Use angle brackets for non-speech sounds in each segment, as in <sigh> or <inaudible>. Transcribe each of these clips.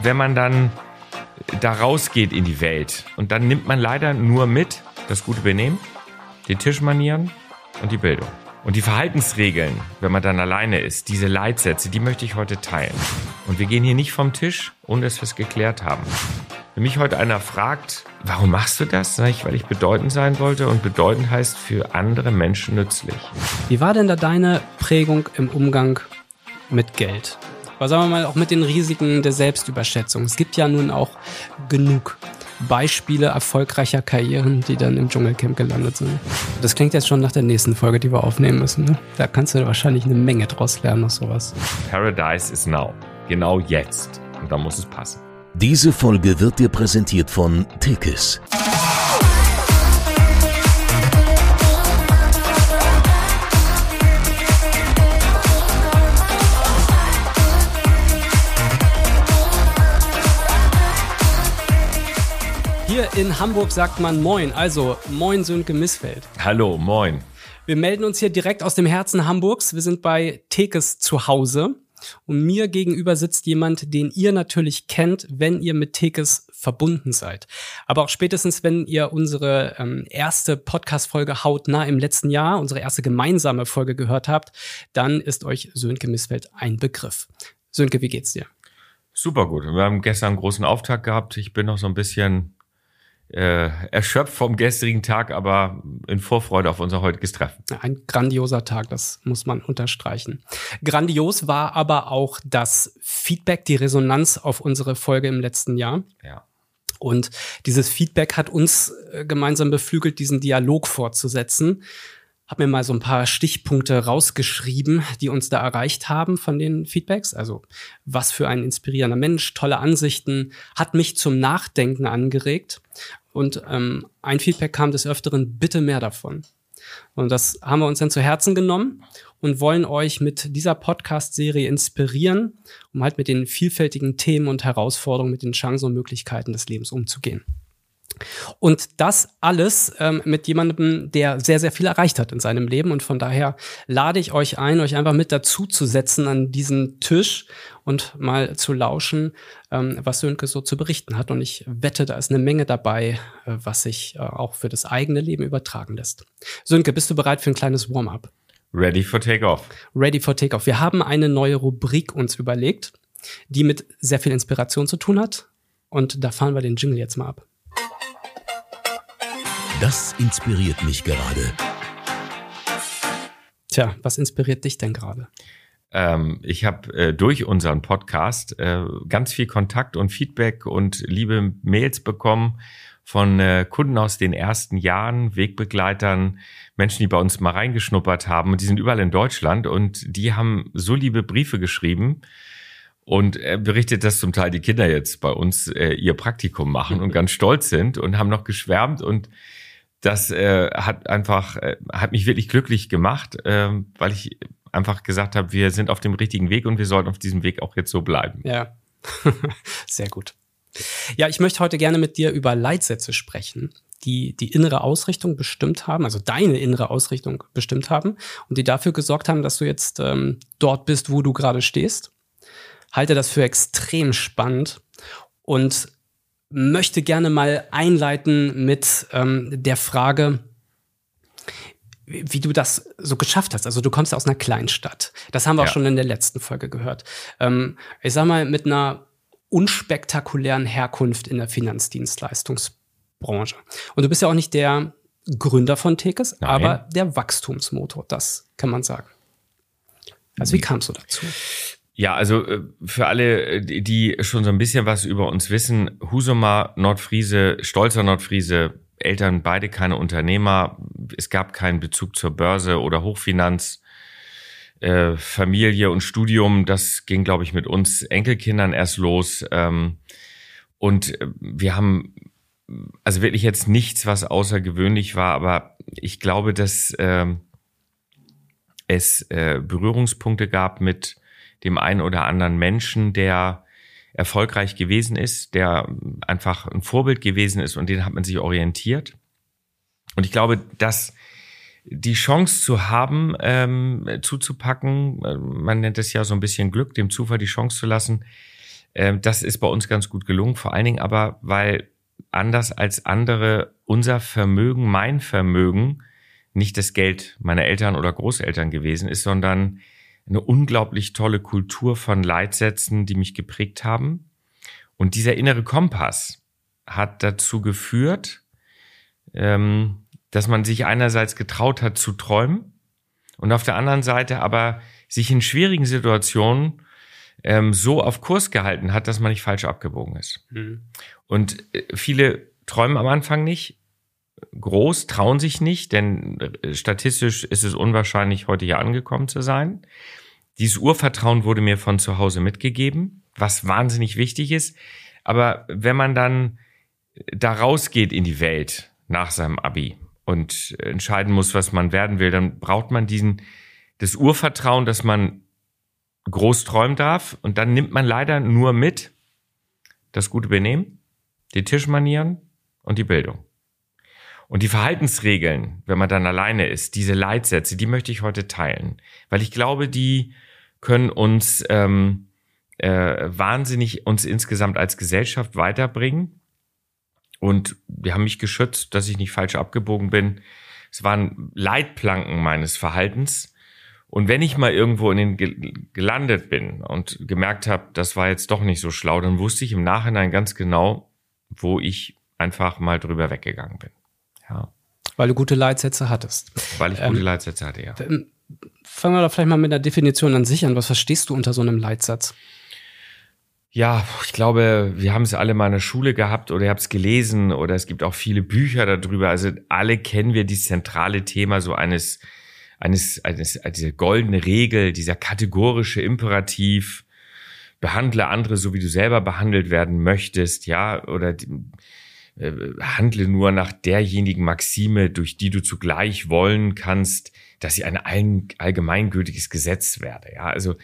Wenn man dann da rausgeht in die Welt und dann nimmt man leider nur mit das gute Benehmen, die Tischmanieren und die Bildung. Und die Verhaltensregeln, wenn man dann alleine ist, diese Leitsätze, die möchte ich heute teilen. Und wir gehen hier nicht vom Tisch, ohne dass wir es geklärt haben. Wenn mich heute einer fragt, warum machst du das? Sag ich, weil ich bedeutend sein wollte und bedeutend heißt für andere Menschen nützlich. Wie war denn da deine Prägung im Umgang mit Geld? Aber sagen wir mal auch mit den Risiken der Selbstüberschätzung. Es gibt ja nun auch genug Beispiele erfolgreicher Karrieren, die dann im Dschungelcamp gelandet sind. Das klingt jetzt schon nach der nächsten Folge, die wir aufnehmen müssen. Ne? Da kannst du wahrscheinlich eine Menge draus lernen aus sowas. Paradise is now. Genau jetzt. Und da muss es passen. Diese Folge wird dir präsentiert von Tekis. In Hamburg sagt man Moin, also Moin Sönke Missfeld. Hallo, moin. Wir melden uns hier direkt aus dem Herzen Hamburgs. Wir sind bei Tekes zu Hause. Und mir gegenüber sitzt jemand, den ihr natürlich kennt, wenn ihr mit Tekes verbunden seid. Aber auch spätestens, wenn ihr unsere ähm, erste Podcast-Folge hautnah im letzten Jahr, unsere erste gemeinsame Folge gehört habt, dann ist euch Sönke Missfeld ein Begriff. Sönke, wie geht's dir? Super gut. Wir haben gestern einen großen Auftakt gehabt. Ich bin noch so ein bisschen äh, erschöpft vom gestrigen Tag, aber in Vorfreude auf unser heutiges Treffen. Ein grandioser Tag, das muss man unterstreichen. Grandios war aber auch das Feedback, die Resonanz auf unsere Folge im letzten Jahr. Ja. Und dieses Feedback hat uns äh, gemeinsam beflügelt, diesen Dialog fortzusetzen. Hab mir mal so ein paar Stichpunkte rausgeschrieben, die uns da erreicht haben von den Feedbacks. Also was für ein inspirierender Mensch, tolle Ansichten, hat mich zum Nachdenken angeregt. Und ähm, ein Feedback kam des Öfteren, bitte mehr davon. Und das haben wir uns dann zu Herzen genommen und wollen euch mit dieser Podcast-Serie inspirieren, um halt mit den vielfältigen Themen und Herausforderungen, mit den Chancen und Möglichkeiten des Lebens umzugehen. Und das alles ähm, mit jemandem, der sehr, sehr viel erreicht hat in seinem Leben. Und von daher lade ich euch ein, euch einfach mit dazu zu setzen an diesen Tisch und mal zu lauschen, ähm, was Sönke so zu berichten hat. Und ich wette, da ist eine Menge dabei, äh, was sich äh, auch für das eigene Leben übertragen lässt. Sönke, bist du bereit für ein kleines Warm-up? Ready for Takeoff. Ready for Takeoff. Wir haben eine neue Rubrik uns überlegt, die mit sehr viel Inspiration zu tun hat. Und da fahren wir den Jingle jetzt mal ab. Das inspiriert mich gerade. Tja, was inspiriert dich denn gerade? Ähm, ich habe äh, durch unseren Podcast äh, ganz viel Kontakt und Feedback und liebe Mails bekommen von äh, Kunden aus den ersten Jahren, Wegbegleitern, Menschen, die bei uns mal reingeschnuppert haben. Und die sind überall in Deutschland und die haben so liebe Briefe geschrieben. Und er berichtet, dass zum Teil die Kinder jetzt bei uns äh, ihr Praktikum machen und <laughs> ganz stolz sind und haben noch geschwärmt und das äh, hat einfach, äh, hat mich wirklich glücklich gemacht, äh, weil ich einfach gesagt habe, wir sind auf dem richtigen Weg und wir sollten auf diesem Weg auch jetzt so bleiben. Ja, <laughs> sehr gut. Ja, ich möchte heute gerne mit dir über Leitsätze sprechen, die die innere Ausrichtung bestimmt haben, also deine innere Ausrichtung bestimmt haben und die dafür gesorgt haben, dass du jetzt ähm, dort bist, wo du gerade stehst. Halte das für extrem spannend und möchte gerne mal einleiten mit ähm, der Frage, wie du das so geschafft hast. Also du kommst aus einer Kleinstadt. Das haben wir ja. auch schon in der letzten Folge gehört. Ähm, ich sag mal, mit einer unspektakulären Herkunft in der Finanzdienstleistungsbranche. Und du bist ja auch nicht der Gründer von Tekes, aber der Wachstumsmotor, das kann man sagen. Also wie kamst du dazu? Ja, also äh, für alle, äh, die schon so ein bisschen was über uns wissen, Husumer, Nordfriese, stolzer Nordfriese, Eltern beide keine Unternehmer, es gab keinen Bezug zur Börse oder Hochfinanz, äh, Familie und Studium, das ging, glaube ich, mit uns Enkelkindern erst los. Ähm, und wir haben also wirklich jetzt nichts, was außergewöhnlich war, aber ich glaube, dass ähm, es Berührungspunkte gab mit dem einen oder anderen Menschen, der erfolgreich gewesen ist, der einfach ein Vorbild gewesen ist und den hat man sich orientiert. Und ich glaube, das die Chance zu haben, ähm, zuzupacken, äh, man nennt es ja so ein bisschen Glück, dem Zufall die Chance zu lassen, ähm, das ist bei uns ganz gut gelungen. Vor allen Dingen aber, weil anders als andere unser Vermögen, mein Vermögen, nicht das Geld meiner Eltern oder Großeltern gewesen ist, sondern eine unglaublich tolle Kultur von Leitsätzen, die mich geprägt haben. Und dieser innere Kompass hat dazu geführt, ähm, dass man sich einerseits getraut hat zu träumen und auf der anderen Seite aber sich in schwierigen Situationen ähm, so auf Kurs gehalten hat, dass man nicht falsch abgebogen ist. Mhm. Und äh, viele träumen am Anfang nicht groß, trauen sich nicht, denn äh, statistisch ist es unwahrscheinlich, heute hier angekommen zu sein. Dieses Urvertrauen wurde mir von zu Hause mitgegeben, was wahnsinnig wichtig ist. Aber wenn man dann da rausgeht in die Welt nach seinem Abi und entscheiden muss, was man werden will, dann braucht man diesen, das Urvertrauen, dass man groß träumen darf. Und dann nimmt man leider nur mit das gute Benehmen, die Tischmanieren und die Bildung. Und die Verhaltensregeln, wenn man dann alleine ist, diese Leitsätze, die möchte ich heute teilen, weil ich glaube, die können uns ähm, äh, wahnsinnig uns insgesamt als Gesellschaft weiterbringen. Und die haben mich geschützt, dass ich nicht falsch abgebogen bin. Es waren Leitplanken meines Verhaltens, und wenn ich mal irgendwo in den gelandet bin und gemerkt habe, das war jetzt doch nicht so schlau, dann wusste ich im Nachhinein ganz genau, wo ich einfach mal drüber weggegangen bin. Ja. Weil du gute Leitsätze hattest. Weil ich gute ähm, Leitsätze hatte, ja. Ähm, fangen wir doch vielleicht mal mit der Definition an sich an. Was verstehst du unter so einem Leitsatz? Ja, ich glaube, wir haben es alle mal in der Schule gehabt oder ihr habt es gelesen oder es gibt auch viele Bücher darüber. Also alle kennen wir dieses zentrale Thema so eines eines, eines, diese goldene Regel, dieser kategorische Imperativ, behandle andere so, wie du selber behandelt werden möchtest, ja, oder äh, handle nur nach derjenigen Maxime, durch die du zugleich wollen kannst, dass sie ein allgemeingültiges Gesetz werde, ja, also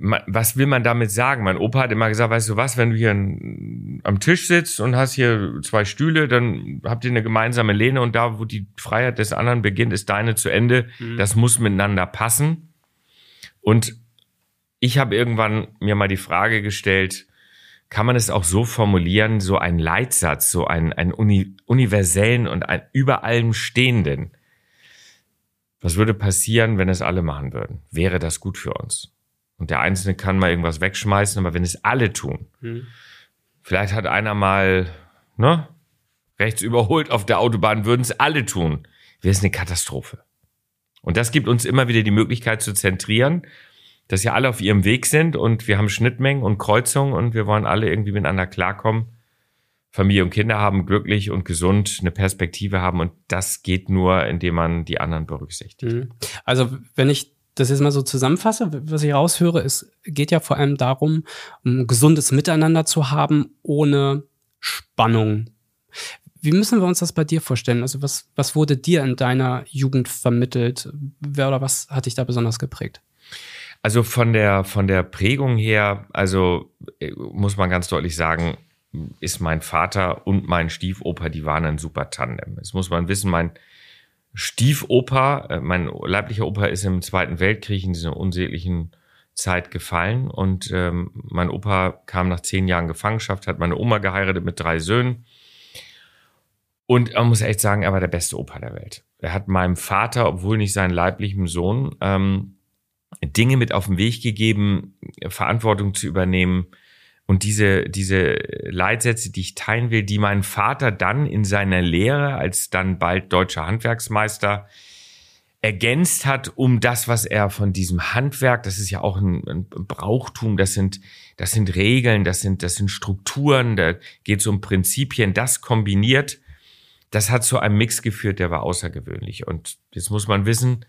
was will man damit sagen? Mein Opa hat immer gesagt, weißt du was, wenn du hier am Tisch sitzt und hast hier zwei Stühle, dann habt ihr eine gemeinsame Lehne und da, wo die Freiheit des anderen beginnt, ist deine zu Ende. Mhm. Das muss miteinander passen. Und ich habe irgendwann mir mal die Frage gestellt, kann man es auch so formulieren, so einen Leitsatz, so einen, einen uni universellen und einen über allem stehenden? Was würde passieren, wenn es alle machen würden? Wäre das gut für uns? Und der Einzelne kann mal irgendwas wegschmeißen, aber wenn es alle tun, hm. vielleicht hat einer mal ne, rechts überholt auf der Autobahn, würden es alle tun, wäre es eine Katastrophe. Und das gibt uns immer wieder die Möglichkeit zu zentrieren, dass ja alle auf ihrem Weg sind und wir haben Schnittmengen und Kreuzungen und wir wollen alle irgendwie miteinander klarkommen. Familie und Kinder haben, glücklich und gesund eine Perspektive haben und das geht nur, indem man die anderen berücksichtigt. Hm. Also wenn ich das jetzt mal so zusammenfasse, was ich raushöre, es geht ja vor allem darum, ein gesundes Miteinander zu haben, ohne Spannung. Wie müssen wir uns das bei dir vorstellen? Also was, was wurde dir in deiner Jugend vermittelt? Wer oder was hat dich da besonders geprägt? Also von der, von der Prägung her, also äh, muss man ganz deutlich sagen, ist mein Vater und mein Stiefoper, die waren ein super Tandem. Das muss man wissen, mein, Stiefoper, äh, mein leiblicher Opa ist im Zweiten Weltkrieg in dieser unsäglichen Zeit gefallen und ähm, mein Opa kam nach zehn Jahren Gefangenschaft, hat meine Oma geheiratet mit drei Söhnen und man muss echt sagen, er war der beste Opa der Welt. Er hat meinem Vater, obwohl nicht seinen leiblichen Sohn, ähm, Dinge mit auf den Weg gegeben, Verantwortung zu übernehmen, und diese, diese Leitsätze, die ich teilen will, die mein Vater dann in seiner Lehre als dann bald deutscher Handwerksmeister ergänzt hat, um das, was er von diesem Handwerk, das ist ja auch ein, ein Brauchtum, das sind, das sind Regeln, das sind, das sind Strukturen, da geht es um Prinzipien, das kombiniert, das hat zu einem Mix geführt, der war außergewöhnlich. Und jetzt muss man wissen,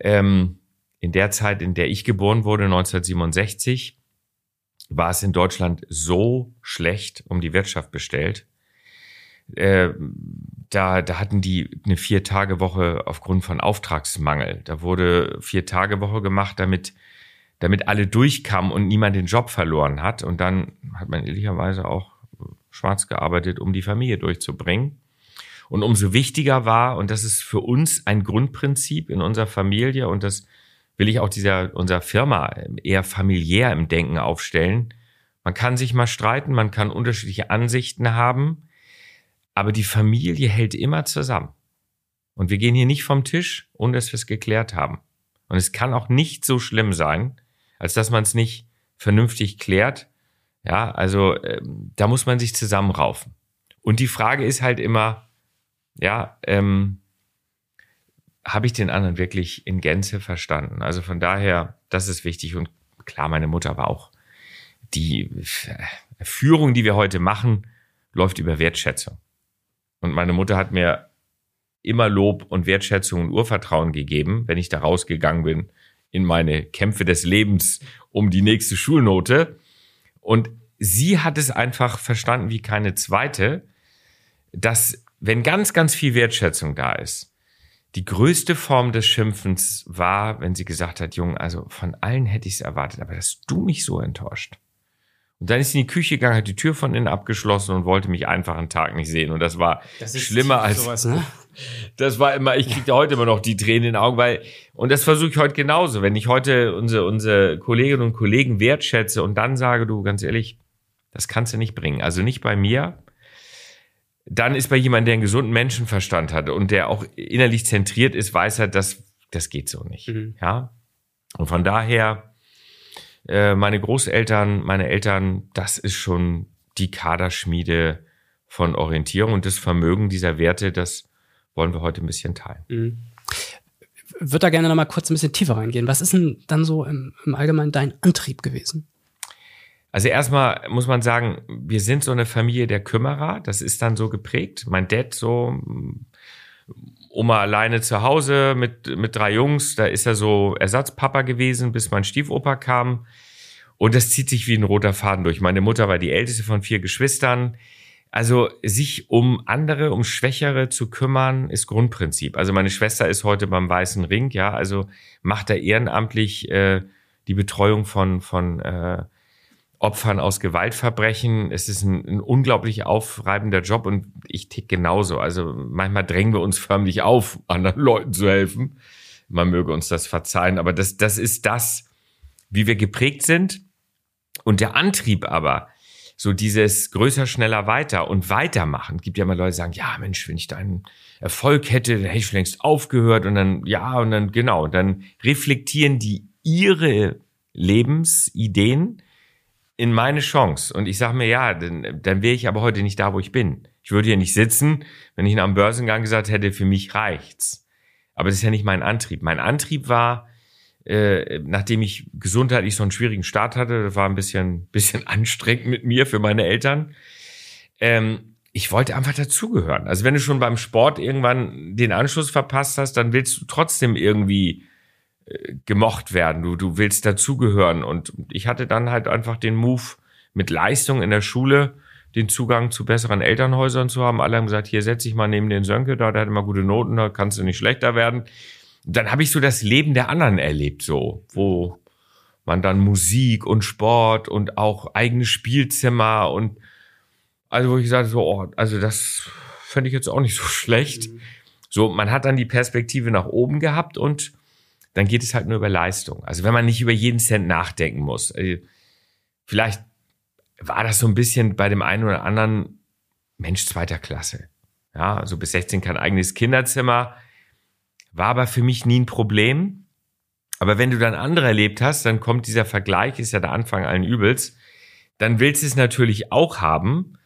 ähm, in der Zeit, in der ich geboren wurde, 1967, war es in Deutschland so schlecht um die Wirtschaft bestellt. Äh, da, da hatten die eine Vier-Tage-Woche aufgrund von Auftragsmangel. Da wurde Vier-Tage-Woche gemacht, damit, damit alle durchkamen und niemand den Job verloren hat. Und dann hat man ehrlicherweise auch schwarz gearbeitet, um die Familie durchzubringen. Und umso wichtiger war, und das ist für uns ein Grundprinzip in unserer Familie, und das will ich auch dieser, unserer Firma eher familiär im Denken aufstellen. Man kann sich mal streiten, man kann unterschiedliche Ansichten haben, aber die Familie hält immer zusammen. Und wir gehen hier nicht vom Tisch, ohne dass wir es geklärt haben. Und es kann auch nicht so schlimm sein, als dass man es nicht vernünftig klärt. Ja, also äh, da muss man sich zusammenraufen. Und die Frage ist halt immer, ja, ähm, habe ich den anderen wirklich in Gänze verstanden? Also von daher, das ist wichtig. Und klar, meine Mutter war auch die Führung, die wir heute machen, läuft über Wertschätzung. Und meine Mutter hat mir immer Lob und Wertschätzung und Urvertrauen gegeben, wenn ich da rausgegangen bin in meine Kämpfe des Lebens um die nächste Schulnote. Und sie hat es einfach verstanden wie keine zweite, dass wenn ganz, ganz viel Wertschätzung da ist, die größte Form des Schimpfens war, wenn sie gesagt hat, Junge, also von allen hätte ich es erwartet, aber dass du mich so enttäuscht. Und dann ist sie in die Küche gegangen, hat die Tür von innen abgeschlossen und wollte mich einfach einen Tag nicht sehen. Und das war das schlimmer als sowas, <laughs> ne? Das war immer, ich kriege heute immer noch die Tränen in den Augen, weil, und das versuche ich heute genauso. Wenn ich heute unsere, unsere Kolleginnen und Kollegen wertschätze und dann sage, du, ganz ehrlich, das kannst du nicht bringen. Also nicht bei mir. Dann ist bei jemandem, der einen gesunden Menschenverstand hat und der auch innerlich zentriert ist, weiß er, dass das geht so nicht. Mhm. Ja. Und von daher, äh, meine Großeltern, meine Eltern, das ist schon die Kaderschmiede von Orientierung und das Vermögen dieser Werte, das wollen wir heute ein bisschen teilen. Mhm. Würde da gerne noch mal kurz ein bisschen tiefer reingehen. Was ist denn dann so im, im Allgemeinen dein Antrieb gewesen? Also erstmal muss man sagen, wir sind so eine Familie der Kümmerer. Das ist dann so geprägt. Mein Dad so Oma alleine zu Hause mit, mit drei Jungs. Da ist er so Ersatzpapa gewesen, bis mein Stiefoper kam. Und das zieht sich wie ein roter Faden durch. Meine Mutter war die älteste von vier Geschwistern. Also sich um andere, um Schwächere zu kümmern, ist Grundprinzip. Also meine Schwester ist heute beim Weißen Ring, ja, also macht da ehrenamtlich äh, die Betreuung von, von äh, Opfern aus Gewaltverbrechen. Es ist ein, ein unglaublich aufreibender Job und ich tick genauso. Also manchmal drängen wir uns förmlich auf, anderen Leuten zu helfen. Man möge uns das verzeihen, aber das, das ist das, wie wir geprägt sind. Und der Antrieb aber, so dieses größer, schneller, weiter und weitermachen. Gibt ja mal Leute, die sagen, ja, Mensch, wenn ich da einen Erfolg hätte, dann hätte ich längst aufgehört und dann, ja, und dann, genau, dann reflektieren die ihre Lebensideen in meine Chance. Und ich sage mir, ja, dann, dann wäre ich aber heute nicht da, wo ich bin. Ich würde hier nicht sitzen, wenn ich am Börsengang gesagt hätte, für mich reicht's. Aber das ist ja nicht mein Antrieb. Mein Antrieb war, äh, nachdem ich gesundheitlich so einen schwierigen Start hatte, das war ein bisschen, <laughs> bisschen anstrengend mit mir für meine Eltern. Ähm, ich wollte einfach dazugehören. Also wenn du schon beim Sport irgendwann den Anschluss verpasst hast, dann willst du trotzdem irgendwie gemocht werden. Du, du willst dazugehören. Und ich hatte dann halt einfach den Move mit Leistung in der Schule, den Zugang zu besseren Elternhäusern zu haben. Alle haben gesagt, hier setz dich mal neben den Sönke da, der hat immer gute Noten, da kannst du nicht schlechter werden dann habe ich so das Leben der anderen erlebt, so, wo man dann Musik und Sport und auch eigene Spielzimmer und also wo ich sagte so, oh, also das fände ich jetzt auch nicht so <laughs> schlecht. Mhm. So, man hat dann die Perspektive nach oben gehabt und dann geht es halt nur über Leistung. Also wenn man nicht über jeden Cent nachdenken muss. Also vielleicht war das so ein bisschen bei dem einen oder anderen Mensch zweiter Klasse. Ja, also bis 16 kein eigenes Kinderzimmer war aber für mich nie ein Problem. Aber wenn du dann andere erlebt hast, dann kommt dieser Vergleich, ist ja der Anfang allen Übels. Dann willst du es natürlich auch haben.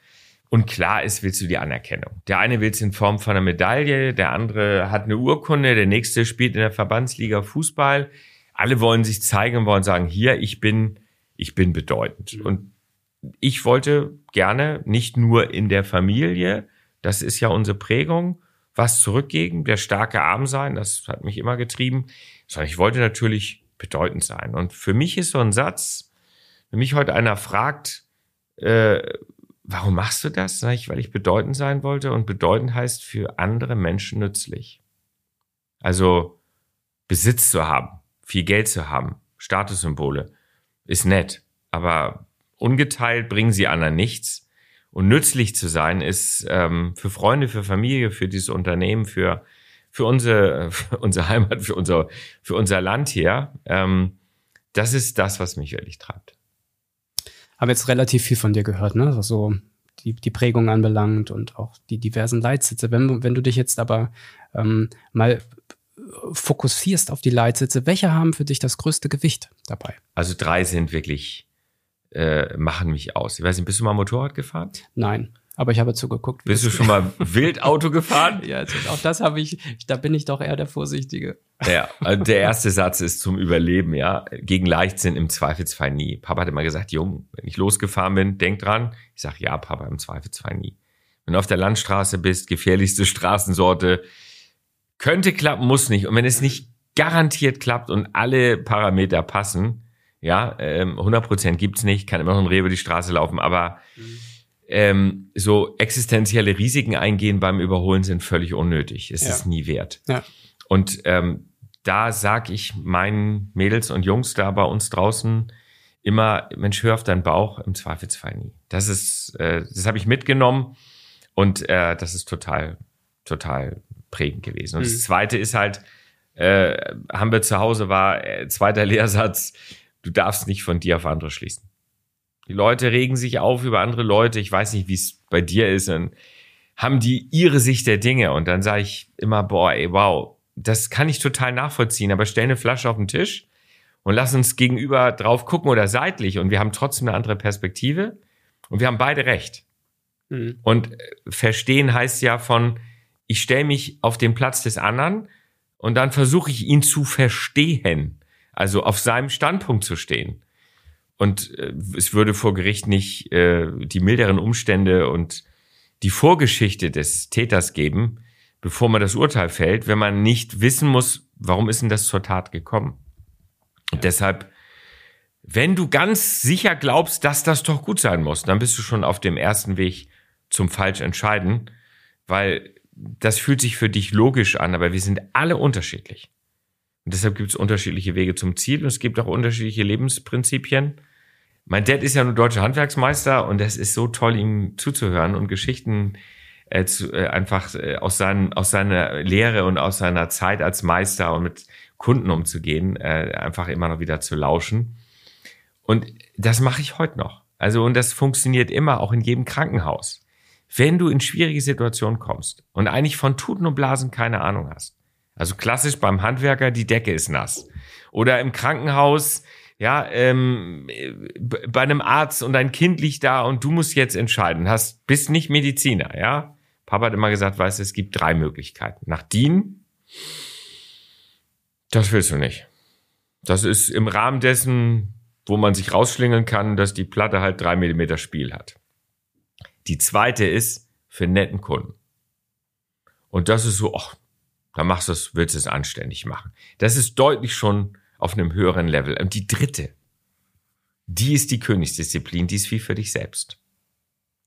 Und klar ist, willst du die Anerkennung. Der eine will es in Form von einer Medaille, der andere hat eine Urkunde, der nächste spielt in der Verbandsliga Fußball. Alle wollen sich zeigen und wollen sagen, hier, ich bin, ich bin bedeutend. Und ich wollte gerne nicht nur in der Familie, das ist ja unsere Prägung, was zurückgeben, der starke Arm sein, das hat mich immer getrieben, sondern ich wollte natürlich bedeutend sein. Und für mich ist so ein Satz, wenn mich heute einer fragt, äh, warum machst du das? Sag ich, weil ich bedeutend sein wollte und bedeutend heißt für andere Menschen nützlich. Also Besitz zu haben, viel Geld zu haben, Statussymbole, ist nett, aber ungeteilt bringen sie anderen nichts Und nützlich zu sein ist ähm, für Freunde, für Familie, für dieses Unternehmen, für, für, unsere, <laughs> für unsere Heimat, für unser, für unser Land hier. Ähm, das ist das, was mich wirklich treibt. Habe jetzt relativ viel von dir gehört, ne? Was so die, die Prägung anbelangt und auch die diversen Leitsitze. Wenn, wenn du dich jetzt aber ähm, mal fokussierst auf die Leitsitze, welche haben für dich das größte Gewicht dabei? Also drei sind wirklich, äh, machen mich aus. Ich weiß nicht, bist du mal Motorrad gefahren? Nein. Aber ich habe zugeguckt. Bist du schon mal <laughs> Wildauto gefahren? ja, also auch das habe ich, da bin ich doch eher der Vorsichtige. Ja, <laughs> also der erste Satz ist zum Überleben, ja. Gegen Leichtsinn im Zweifelsfall nie. Papa hat immer gesagt, Jung, wenn ich losgefahren bin, denk dran. Ich sag ja, Papa, im Zweifelsfall nie. Wenn du auf der Landstraße bist, gefährlichste Straßensorte, könnte klappen, muss nicht. Und wenn es nicht garantiert klappt und alle Parameter passen, ja, ähm, 100% gibt's nicht, kann immer noch ein Reh über die Straße laufen, aber mhm ähm, so existenzielle Risiken eingehen beim Überholen sind völlig unnötig. Es ja. ist nie wert. Ja. Und ähm, da sag ich meinen Mädels und Jungs da bei uns draußen immer, Mensch, hör auf deinen Bauch, im Zweifelsfall nie. Das ist, äh, das habe ich mitgenommen und äh, das ist total, total prägend gewesen. Und mhm. das Zweite ist halt, äh, haben wir zu Hause war, äh, zweiter Lehrsatz, du darfst nicht von dir auf andere schließen. Die Leute regen sich auf über andere Leute. Ich weiß nicht, wie es bei dir ist. Und haben die ihre Sicht der Dinge. Und dann sage ich immer, boah, ey, wow, das kann ich total nachvollziehen. Aber stell eine Flasche auf den Tisch und lass uns gegenüber drauf gucken oder seitlich. Und wir haben trotzdem eine andere Perspektive. Und wir haben beide recht. Mhm. Und äh, verstehen heißt ja von, ich stelle mich auf den Platz des anderen und dann versuche ich ihn zu verstehen. Also auf seinem Standpunkt zu stehen. Und äh, es würde vor Gericht nicht äh, die milderen Umstände und die Vorgeschichte des Täters geben, bevor man das Urteil fällt, wenn man nicht wissen muss, warum ist denn das zur Tat gekommen. Und ja. deshalb, wenn du ganz sicher glaubst, dass das doch gut sein muss, dann bist du schon auf dem ersten Weg zum falsch entscheiden, weil das fühlt sich für dich logisch an, aber wir sind alle unterschiedlich. Und deshalb gibt es unterschiedliche Wege zum Ziel und es gibt auch unterschiedliche Lebensprinzipien. Mein Dad ist ja nur deutscher Handwerksmeister und es ist so toll, ihm zuzuhören und Geschichten äh, zu, äh, einfach äh, aus, seinen, aus seiner Lehre und aus seiner Zeit als Meister und mit Kunden umzugehen, äh, einfach immer noch wieder zu lauschen. Und das mache ich heute noch. Also, und das funktioniert immer, auch in jedem Krankenhaus. Wenn du in schwierige Situationen kommst und eigentlich von Tuten und Blasen keine Ahnung hast, also klassisch beim Handwerker, die Decke ist nass. Oder im Krankenhaus, ja, ähm, bei einem Arzt und dein Kind liegt da und du musst jetzt entscheiden. Hast, bist nicht Mediziner, ja? Papa hat immer gesagt, weißt du, es gibt drei Möglichkeiten. Nach DIN, das willst du nicht. Das ist im Rahmen dessen, wo man sich rausschlingeln kann, dass die Platte halt drei Millimeter Spiel hat. Die zweite ist für netten Kunden. Und das ist so, ach, dann machst du es, willst du es anständig machen. Das ist deutlich schon auf einem höheren Level. Und die dritte, die ist die Königsdisziplin, die ist viel für dich selbst.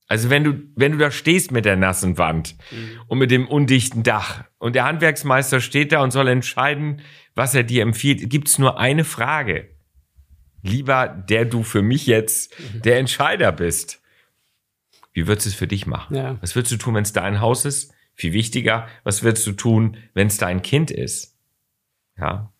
Also wenn du, wenn du da stehst mit der nassen Wand mhm. und mit dem undichten Dach und der Handwerksmeister steht da und soll entscheiden, was er dir empfiehlt, gibt's nur eine Frage. Lieber, der du für mich jetzt mhm. der Entscheider bist. Wie würdest du es für dich machen? Ja. Was würdest du tun, wenn es dein Haus ist? Viel wichtiger, was würdest du tun, wenn es dein Kind ist? Ja.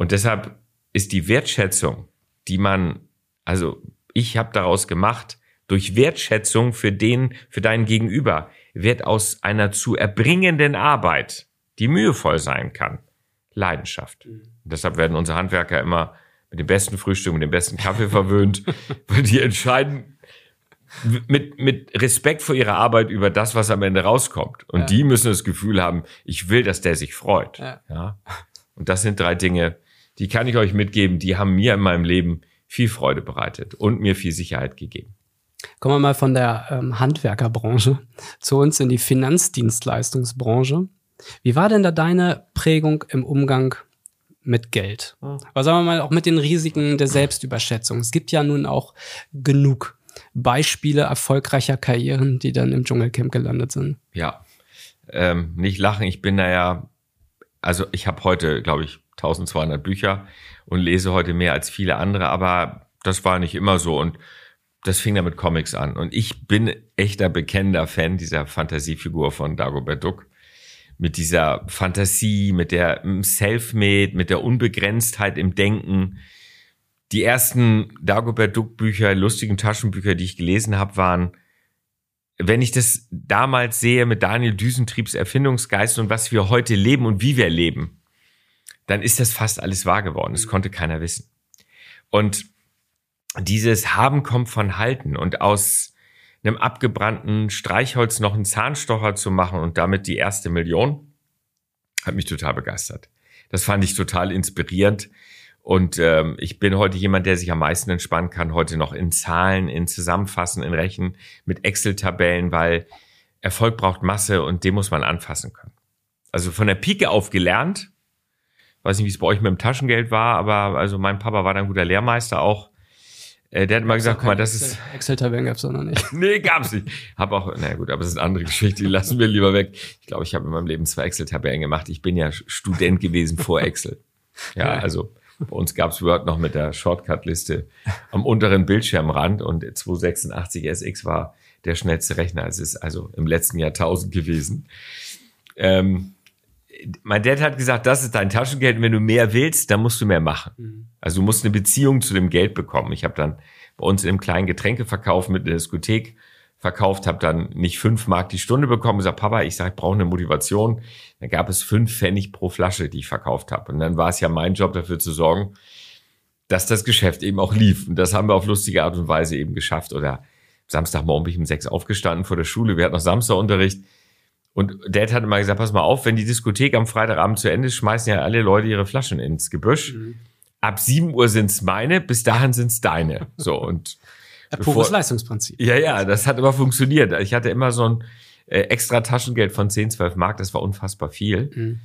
Und deshalb ist die Wertschätzung, die man, also ich habe daraus gemacht, durch Wertschätzung für den, für deinen Gegenüber, wird aus einer zu erbringenden Arbeit, die mühevoll sein kann, Leidenschaft. Mhm. deshalb werden unsere Handwerker immer mit dem besten Frühstück, mit dem besten Kaffee verwöhnt, <laughs> weil die entscheiden mit, mit Respekt vor ihrer Arbeit über das, was am Ende rauskommt. Und ja. die müssen das Gefühl haben, ich will, dass der sich freut. Ja. ja. Und das sind drei Dinge, die kann ich euch mitgeben, die haben mir in meinem Leben viel Freude bereitet und mir viel Sicherheit gegeben. Kommen wir mal von der ähm, Handwerkerbranche zu uns in die Finanzdienstleistungsbranche. Wie war denn da deine Prägung im Umgang mit Geld? Hm. Aber sagen wir mal auch mit den Risiken der Selbstüberschätzung. Es gibt ja nun auch genug Beispiele erfolgreicher Karrieren, die dann im Dschungelcamp gelandet sind. Ja, ähm, nicht lachen. Ich bin da ja, also ich habe heute, glaube ich, 1200 Bücher und lese heute mehr als viele andere, aber das war nicht immer so. Und das fing da mit Comics an. Und ich bin echter bekennender Fan dieser Fantasiefigur von Dagobert Duck. Mit dieser Fantasie, mit der Selfmade, mit der Unbegrenztheit im Denken. Die ersten Dagobert Duck Bücher, lustigen Taschenbücher, die ich gelesen habe, waren, wenn ich das damals sehe mit Daniel Düsentriebs Erfindungsgeist und was wir heute leben und wie wir leben, dann ist das fast alles wahr geworden. Das konnte keiner wissen. Und dieses Haben kommt von Halten und aus einem abgebrannten Streichholz noch einen Zahnstocher zu machen und damit die erste Million, hat mich total begeistert. Das fand ich total inspirierend. Und ähm, ich bin heute jemand, der sich am meisten entspannen kann, heute noch in Zahlen, in Zusammenfassen, in Rechen, mit Excel-Tabellen, weil Erfolg braucht Masse und den muss man anfassen können. Also von der Pike auf gelernt. Weiß nicht, wie es bei euch mit dem Taschengeld war, aber also mein Papa war dann ein guter Lehrmeister auch äh, der hat mal gesagt, guck mal, das ist. Excel-Tabellen gab's doch noch nicht. <laughs> nee, gab's nicht. Hab auch, na gut, aber das ist eine andere Geschichte, die lassen wir lieber weg. Ich glaube, ich habe in meinem Leben zwei Excel-Tabellen gemacht. Ich bin ja Student gewesen vor Excel. Ja, also bei uns gab's Word noch mit der Shortcut-Liste am unteren Bildschirmrand und 286 SX war der schnellste Rechner. Es ist also im letzten Jahrtausend gewesen. Ähm, mein Dad hat gesagt, das ist dein Taschengeld und wenn du mehr willst, dann musst du mehr machen. Mhm. Also du musst eine Beziehung zu dem Geld bekommen. Ich habe dann bei uns in einem kleinen Getränkeverkauf mit einer Diskothek verkauft, habe dann nicht fünf Mark die Stunde bekommen, gesagt, Papa, ich sage, ich brauche eine Motivation. Dann gab es fünf Pfennig pro Flasche, die ich verkauft habe. Und dann war es ja mein Job dafür zu sorgen, dass das Geschäft eben auch lief. Und das haben wir auf lustige Art und Weise eben geschafft. Oder Samstagmorgen bin ich um sechs aufgestanden vor der Schule. Wir hatten noch Samstagunterricht. Und Dad hat immer gesagt, pass mal auf, wenn die Diskothek am Freitagabend zu Ende ist, schmeißen ja alle Leute ihre Flaschen ins Gebüsch. Mhm ab 7 Uhr sind's meine, bis dahin sind's deine. So und <laughs> ja, pures Leistungsprinzip. Ja, ja, das hat immer funktioniert. Ich hatte immer so ein äh, extra Taschengeld von 10, 12 Mark, das war unfassbar viel. Mhm.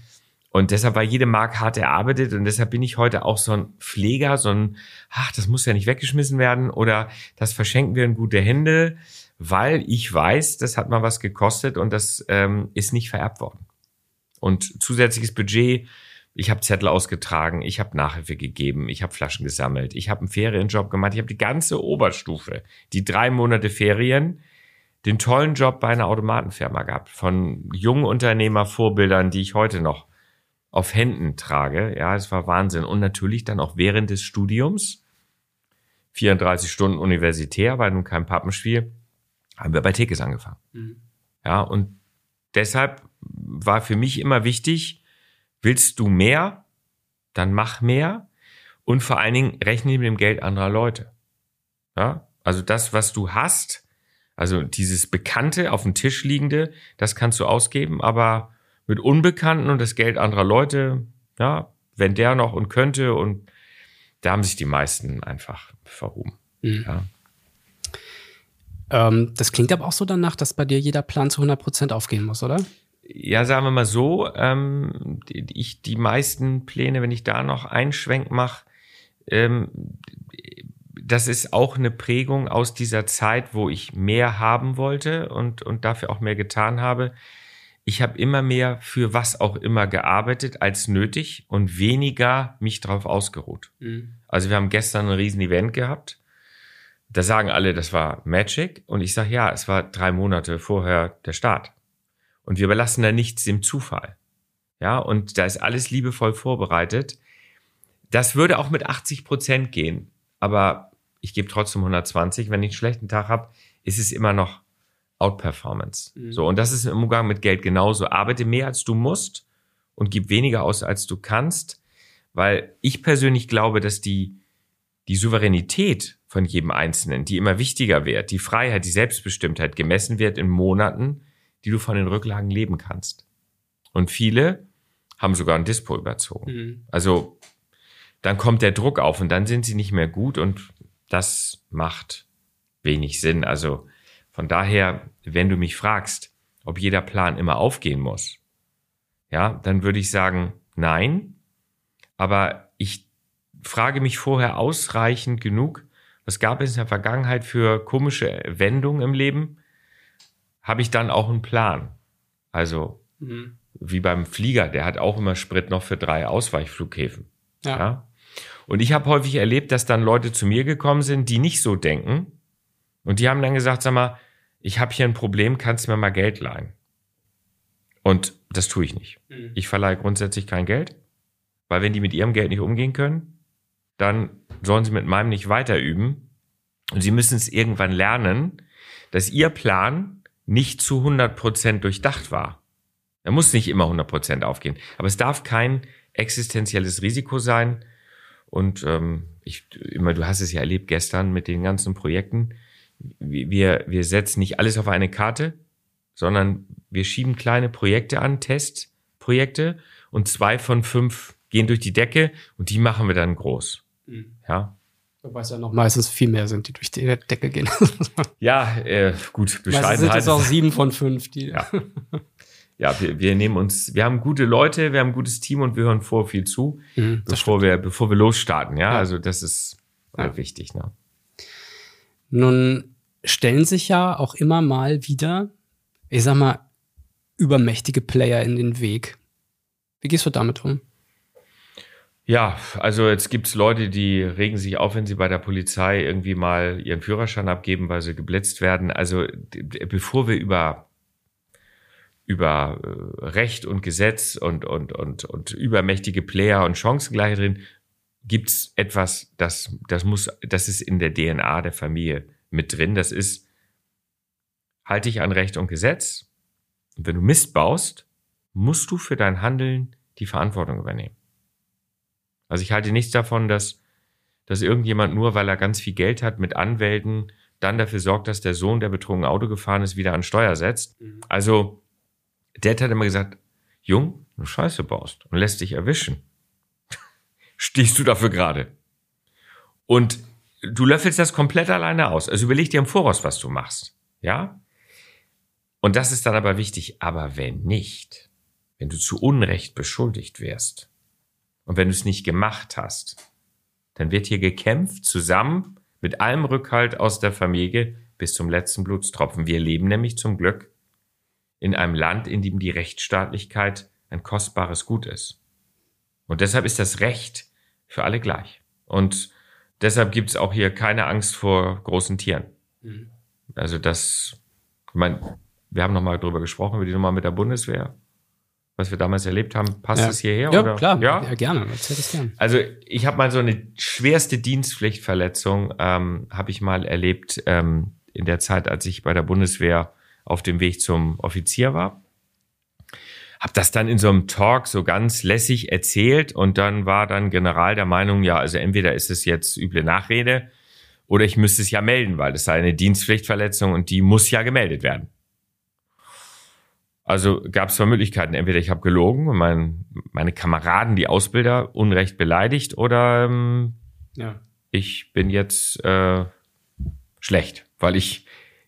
Und deshalb war jede Mark hart erarbeitet und deshalb bin ich heute auch so ein Pfleger, so ein, ach, das muss ja nicht weggeschmissen werden oder das verschenken wir in gute Hände, weil ich weiß, das hat mal was gekostet und das ähm, ist nicht vererbt worden. Und zusätzliches Budget ich habe Zettel ausgetragen, ich habe Nachhilfe gegeben, ich habe Flaschen gesammelt, ich habe einen Ferienjob gemacht, ich habe die ganze Oberstufe, die drei Monate Ferien, den tollen Job bei einer Automatenfirma gehabt, von jungen Unternehmervorbildern, die ich heute noch auf Händen trage. Ja, es war Wahnsinn. Und natürlich dann auch während des Studiums, 34 Stunden universitär, war nun kein Pappenspiel, haben wir bei Tekes angefangen. Mhm. Ja, und deshalb war für mich immer wichtig, Willst du mehr? Dann mach mehr. Und vor allen Dingen rechne mit dem Geld anderer Leute. Ja? Also das, was du hast, also dieses Bekannte auf dem Tisch liegende, das kannst du ausgeben, aber mit Unbekannten und das Geld anderer Leute, ja, wenn der noch und könnte und da haben sich die meisten einfach verhoben. Mhm. Ja. Ähm, das klingt aber auch so danach, dass bei dir jeder Plan zu 100 Prozent aufgehen muss, oder? ja, sagen wir mal so, ähm, die, ich die meisten Pläne, wenn ich da noch Einschwenk mache, ähm, das ist auch eine Prägung aus dieser Zeit, wo ich mehr haben wollte und, und dafür auch mehr getan habe. Ich habe immer mehr für was auch immer gearbeitet als nötig und weniger mich darauf ausgeruht. Mhm. Also wir haben gestern ein riesen Event gehabt. Da sagen alle, das war Magic. Und ich sage, ja, es war drei Monate vorher der Start. Und wir überlassen da nichts dem Zufall. Ja, und da ist alles liebevoll vorbereitet. Das würde auch mit 80 Prozent gehen. Aber ich gebe trotzdem 120. Wenn ich einen schlechten Tag habe, ist es immer noch Outperformance. Mhm. So, und das ist im Umgang mit Geld genauso. Arbeite mehr als du musst und gib weniger aus, als du kannst. Weil ich persönlich glaube, dass die, die Souveränität von jedem Einzelnen, die immer wichtiger wird, die Freiheit, die Selbstbestimmtheit gemessen wird in Monaten, die du von den Rücklagen leben kannst. Und viele haben sogar ein Dispo überzogen. Mhm. Also dann kommt der Druck auf und dann sind sie nicht mehr gut und das macht wenig Sinn. Also von daher, wenn du mich fragst, ob jeder Plan immer aufgehen muss, ja, dann würde ich sagen, nein. Aber ich frage mich vorher ausreichend genug, was gab es in der Vergangenheit für komische Wendungen im Leben, habe ich dann auch einen Plan. Also mhm. wie beim Flieger, der hat auch immer Sprit noch für drei Ausweichflughäfen. Ja. ja? Und ich habe häufig erlebt, dass dann Leute zu mir gekommen sind, die nicht so denken Und die haben dann gesagt, sag mal, ich habe hier ein Problem, kannst du mir mal Geld leihen? Und das tue ich nicht. Mhm. Ich verleihe grundsätzlich kein Geld, weil wenn die mit ihrem Geld nicht umgehen können, dann sollen sie mit meinem nicht weiter üben. Und sie müssen es irgendwann lernen, dass ihr Plan nicht zu 100% durchdacht war. Er muss nicht immer 100% aufgehen. Aber es darf kein existenzielles Risiko sein. Und ähm, ich immer, du hast es ja erlebt gestern mit den ganzen Projekten. Wir, wir setzen nicht alles auf eine Karte, sondern wir schieben kleine Projekte an, Testprojekte, und zwei von fünf gehen durch die Decke und die machen wir dann groß. Mhm. Ja, Wobei es ja noch meistens viel mehr sind, die durch die Decke gehen. <laughs> ja äh, gut, meistens sind Bescheidenheit. es auch sieben von fünf, die. Ja. ja, wir, wir nehmen uns, wir haben gute Leute, wir haben ein gutes Team und wir hören vor viel zu, Mhm, bevor wir, bevor wir losstarten. Ja, Ja. also das ist halt Ja. wichtig. Ne? Nun stellen sich ja auch immer mal wieder, ich sag mal, übermächtige Player in den Weg. Wie gehst du damit um? Ja, also jetzt gibt's Leute, die regen sich auf, wenn sie bei der Polizei irgendwie mal ihren Führerschein abgeben, weil sie geblitzt werden. Also bevor wir über über äh, Recht und Gesetz und und und und übermächtige Player und Chancengleichheit reden, gibt's etwas, das das muss, das ist in der DNA der Familie mit drin. Das ist halte dich an Recht und Gesetz. Und wenn du Mist baust, musst du für dein Handeln die Verantwortung übernehmen. Also ich halte nichts davon, dass, dass irgendjemand nur, weil er ganz viel Geld hat mit Anwälten, dann dafür sorgt, dass der Sohn, der betrunken Auto gefahren ist, wieder an Steuer setzt. Also, Dad hat immer gesagt, Jung, du Scheiße baust und lässt dich erwischen. <laughs> Stehst du dafür gerade? Und du löffelst das komplett alleine aus. Also überleg dir im Voraus, was du machst. Ja? Und das ist dann aber wichtig. Aber wenn nicht, wenn du zu Unrecht beschuldigt wirst, und wenn du es nicht gemacht hast, dann wird hier gekämpft zusammen mit allem Rückhalt aus der Familie bis zum letzten Blutstropfen. Wir leben nämlich zum Glück in einem Land, in dem die Rechtsstaatlichkeit ein kostbares Gut ist. Und deshalb ist das Recht für alle gleich. Und deshalb gibt es auch hier keine Angst vor großen Tieren. Mhm. Also das, ich meine, wir haben nochmal drüber gesprochen, über die Nummer mit der Bundeswehr, was wir damals erlebt haben. Passt Ja. das hierher? Ja, oder? klar. Ja? Ja, gerne. Erzähl das gerne. Also ich habe mal so eine schwerste Dienstpflichtverletzung, ähm, habe ich mal erlebt ähm, in der Zeit, als ich bei der Bundeswehr auf dem Weg zum Offizier war. Hab das dann in so einem Talk so ganz lässig erzählt und dann war dann General der Meinung, ja, also entweder ist es jetzt üble Nachrede oder ich müsste es ja melden, weil es sei eine Dienstpflichtverletzung und die muss ja gemeldet werden. Also gab es zwei Möglichkeiten. Entweder ich habe gelogen und mein, meine Kameraden, die Ausbilder, unrecht beleidigt oder ähm, Ja. ich bin jetzt äh, schlecht, weil ich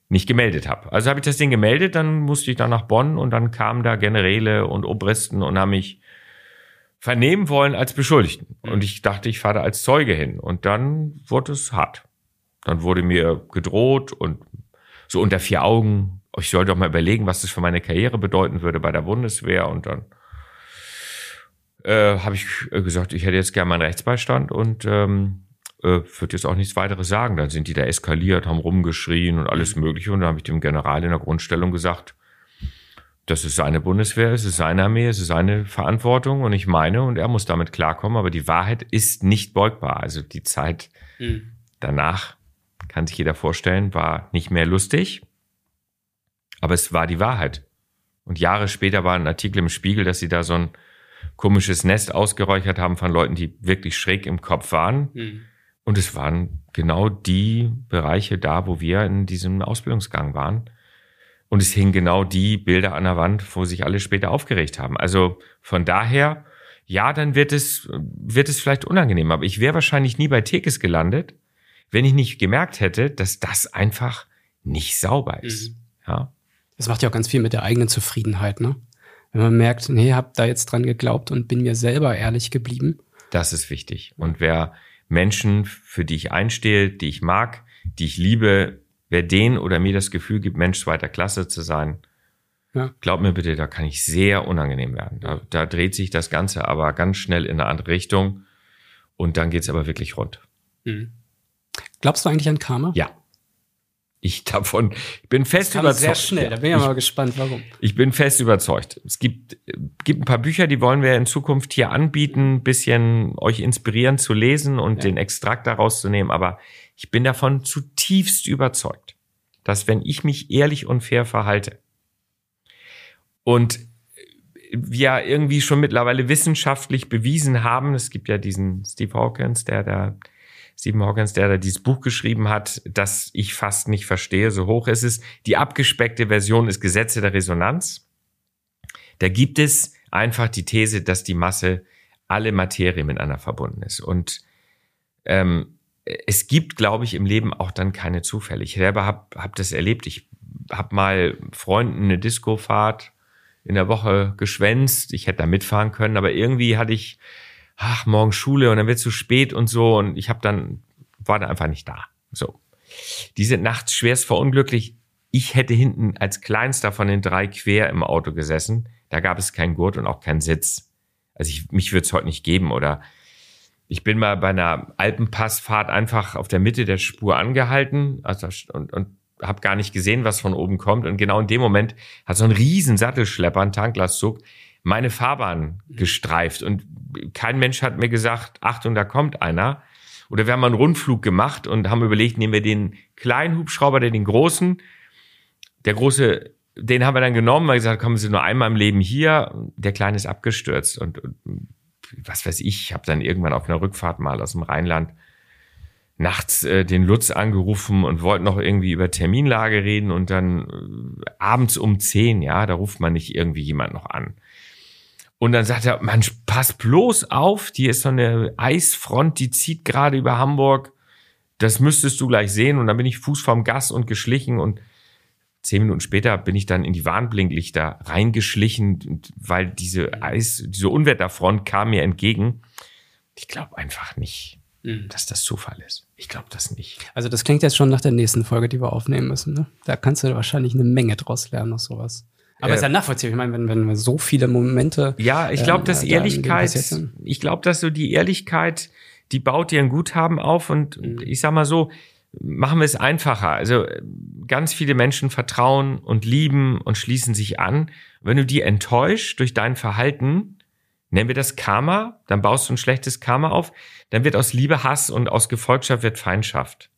nicht gemeldet habe. Also habe ich das Ding gemeldet, dann musste ich dann nach Bonn und dann kamen da Generäle und Obristen und haben mich vernehmen wollen als Beschuldigten. Und ich dachte, ich fahre da als Zeuge hin. Und dann wurde es hart. Dann wurde mir gedroht und so unter vier Augen, ich soll doch mal überlegen, was das für meine Karriere bedeuten würde bei der Bundeswehr. Und dann äh, habe ich äh, gesagt, ich hätte jetzt gerne meinen Rechtsbeistand und ähm, äh, würde jetzt auch nichts weiteres sagen. Dann sind die da eskaliert, haben rumgeschrien und alles Mögliche. Und dann habe ich dem General in der Grundstellung gesagt, das ist seine Bundeswehr, es ist seine Armee, es ist seine Verantwortung und ich meine, und er muss damit klarkommen, aber die Wahrheit ist nicht beugbar. Also die Zeit Mhm. danach, kann sich jeder vorstellen, war nicht mehr lustig, aber es war die Wahrheit. Und Jahre später war ein Artikel im Spiegel, dass sie da so ein komisches Nest ausgeräuchert haben von Leuten, die wirklich schräg im Kopf waren. Mhm. Und es waren genau die Bereiche da, wo wir in diesem Ausbildungsgang waren. Und es hingen genau die Bilder an der Wand, wo sich alle später aufgeregt haben. Also von daher, ja, dann wird es, wird es vielleicht unangenehm. Aber ich wäre wahrscheinlich nie bei Tekes gelandet, wenn ich nicht gemerkt hätte, dass das einfach nicht sauber ist. Mhm. Ja. Das macht ja auch ganz viel mit der eigenen Zufriedenheit, ne? Wenn man merkt, nee, hab da jetzt dran geglaubt und bin mir selber ehrlich geblieben. Das ist wichtig. Und wer Menschen, für die ich einstehe, die ich mag, die ich liebe, wer denen oder mir das Gefühl gibt, Mensch zweiter Klasse zu sein, Ja. glaub mir bitte, da kann ich sehr unangenehm werden. Da, da dreht sich das Ganze aber ganz schnell in eine andere Richtung und dann geht's aber wirklich rund. Mhm. Glaubst du eigentlich an Karma? Ja. Ich davon, ich bin fest das überzeugt. Sehr schnell, da bin ich, ich mal gespannt, warum. Ich bin fest überzeugt. Es gibt, gibt ein paar Bücher, die wollen wir in Zukunft hier anbieten, bisschen euch inspirieren zu lesen und ja. den Extrakt daraus zu nehmen. Aber ich bin davon zutiefst überzeugt, dass wenn ich mich ehrlich und fair verhalte und wir irgendwie schon mittlerweile wissenschaftlich bewiesen haben, es gibt ja diesen Steve Hawkins, der da Stephen Hawkins, der da dieses Buch geschrieben hat, das ich fast nicht verstehe, so hoch ist es. Die abgespeckte Version ist Gesetze der Resonanz. Da gibt es einfach die These, dass die Masse alle Materie miteinander verbunden ist. Und ähm, es gibt, glaube ich, im Leben auch dann keine Zufälle. Ich selber habe hab das erlebt. Ich habe mal Freunden eine Discofahrt in der Woche geschwänzt. Ich hätte da mitfahren können, aber irgendwie hatte ich ach, morgen Schule und dann wird es zu spät und so. Und ich habe dann, war da einfach nicht da. So. Die sind nachts schwerst verunglücklich. Ich hätte hinten als kleinster von den drei quer im Auto gesessen. Da gab es keinen Gurt und auch keinen Sitz. Also ich, mich würde es heute nicht geben. Oder ich bin mal bei einer Alpenpassfahrt einfach auf der Mitte der Spur angehalten also, und, und habe gar nicht gesehen, was von oben kommt. Und genau in dem Moment hat so ein riesen Sattelschlepper, ein Tanklastzug, meine Fahrbahn gestreift und kein Mensch hat mir gesagt, Achtung, da kommt einer. Oder wir haben einen Rundflug gemacht und haben überlegt, nehmen wir den kleinen Hubschrauber, der den großen. Der große, den haben wir dann genommen, weil gesagt, kommen Sie nur einmal im Leben hier. Der kleine ist abgestürzt und, und was weiß ich, ich habe dann irgendwann auf einer Rückfahrt mal aus dem Rheinland nachts äh, den Lutz angerufen und wollten noch irgendwie über Terminlage reden und dann äh, abends um zehn, ja, da ruft man nicht irgendwie jemand noch an. Und dann sagt er, man, pass bloß auf, hier ist so eine Eisfront, die zieht gerade über Hamburg. Das müsstest du gleich sehen. Und dann bin ich Fuß vom Gas und geschlichen und zehn Minuten später bin ich dann in die Warnblinklichter reingeschlichen, weil diese Eis, diese Unwetterfront kam mir entgegen. Ich glaube einfach nicht, mhm. dass das Zufall ist. Ich glaube das nicht. Also das klingt jetzt schon nach der nächsten Folge, die wir aufnehmen müssen. Ne? Da kannst du wahrscheinlich eine Menge draus lernen aus sowas. Aber äh, ist ja nachvollziehbar. Ich meine, wenn, wenn wir so viele Momente. Ja, ich glaube, ähm, dass Ehrlichkeit, ich glaube, dass so die Ehrlichkeit, die baut dir ein Guthaben auf und mhm. ich sag mal so, machen wir es einfacher. Also ganz viele Menschen vertrauen und lieben und schließen sich an. Wenn du die enttäuscht durch dein Verhalten, nennen wir das Karma, dann baust du ein schlechtes Karma auf, dann wird aus Liebe Hass und aus Gefolgschaft wird Feindschaft.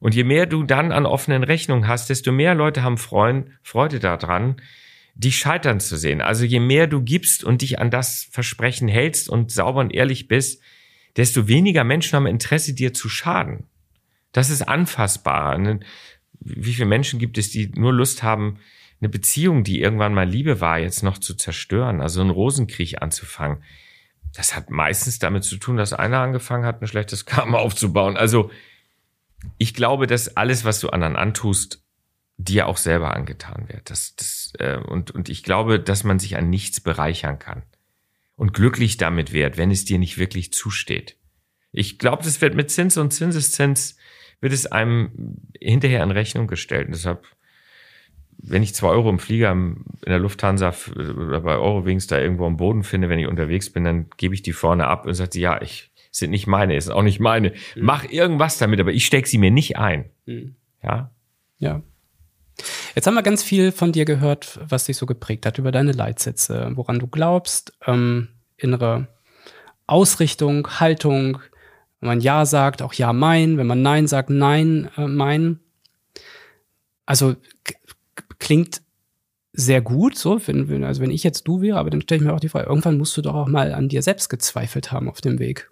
Und je mehr du dann an offenen Rechnungen hast, desto mehr Leute haben Freund, Freude daran, dich scheitern zu sehen. Also je mehr du gibst und dich an das Versprechen hältst und sauber und ehrlich bist, desto weniger Menschen haben Interesse, dir zu schaden. Das ist anfassbarer. Ne? Wie viele Menschen gibt es, die nur Lust haben, eine Beziehung, die irgendwann mal Liebe war, jetzt noch zu zerstören, also einen Rosenkrieg anzufangen? Das hat meistens damit zu tun, dass einer angefangen hat, ein schlechtes Karma <laughs> aufzubauen. Also ich glaube, dass alles, was du anderen antust, dir auch selber angetan wird. Das, das, äh, und, und ich glaube, dass man sich an nichts bereichern kann und glücklich damit wird, wenn es dir nicht wirklich zusteht. Ich glaube, das wird mit Zins und Zinseszins wird es einem hinterher in Rechnung gestellt. Und deshalb, wenn ich zwei Euro im Flieger in der Lufthansa oder bei Eurowings da irgendwo am Boden finde, wenn ich unterwegs bin, dann gebe ich die vorne ab und sage, ja, ich sind nicht meine, ist auch nicht meine. Mhm. Mach irgendwas damit, aber ich stecke sie mir nicht ein. Mhm. Ja. Ja. Jetzt haben wir ganz viel von dir gehört, was dich so geprägt hat über deine Leitsätze, woran du glaubst, ähm, innere Ausrichtung, Haltung, wenn man Ja sagt, auch Ja mein, wenn man Nein sagt, Nein äh, mein. Also klingt sehr gut, so, wenn, wenn, also wenn ich jetzt du wäre, aber dann stelle ich mir auch die Frage, irgendwann musst du doch auch mal an dir selbst gezweifelt haben auf dem Weg.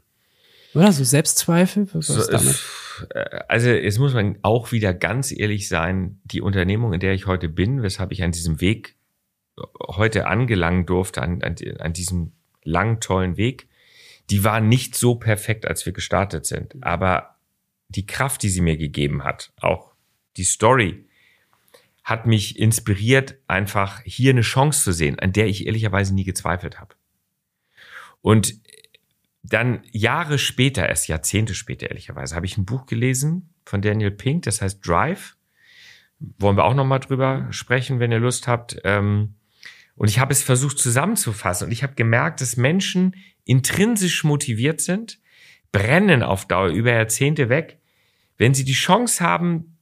Oder so Selbstzweifel? Was so, damit? Äh, also jetzt muss man auch wieder ganz ehrlich sein, die Unternehmung, in der ich heute bin, weshalb ich an diesem Weg heute angelangen durfte, an, an, an diesem langen, tollen Weg, die war nicht so perfekt, als wir gestartet sind. Aber die Kraft, die sie mir gegeben hat, auch die Story, hat mich inspiriert, einfach hier eine Chance zu sehen, an der ich ehrlicherweise nie gezweifelt habe. Und dann Jahre später, erst Jahrzehnte später ehrlicherweise, habe ich ein Buch gelesen von Daniel Pink, das heißt Drive. Wollen wir auch nochmal drüber sprechen, wenn ihr Lust habt. Ähm, und ich habe es versucht zusammenzufassen und ich habe gemerkt, dass Menschen intrinsisch motiviert sind, brennen auf Dauer über Jahrzehnte weg, wenn sie die Chance haben,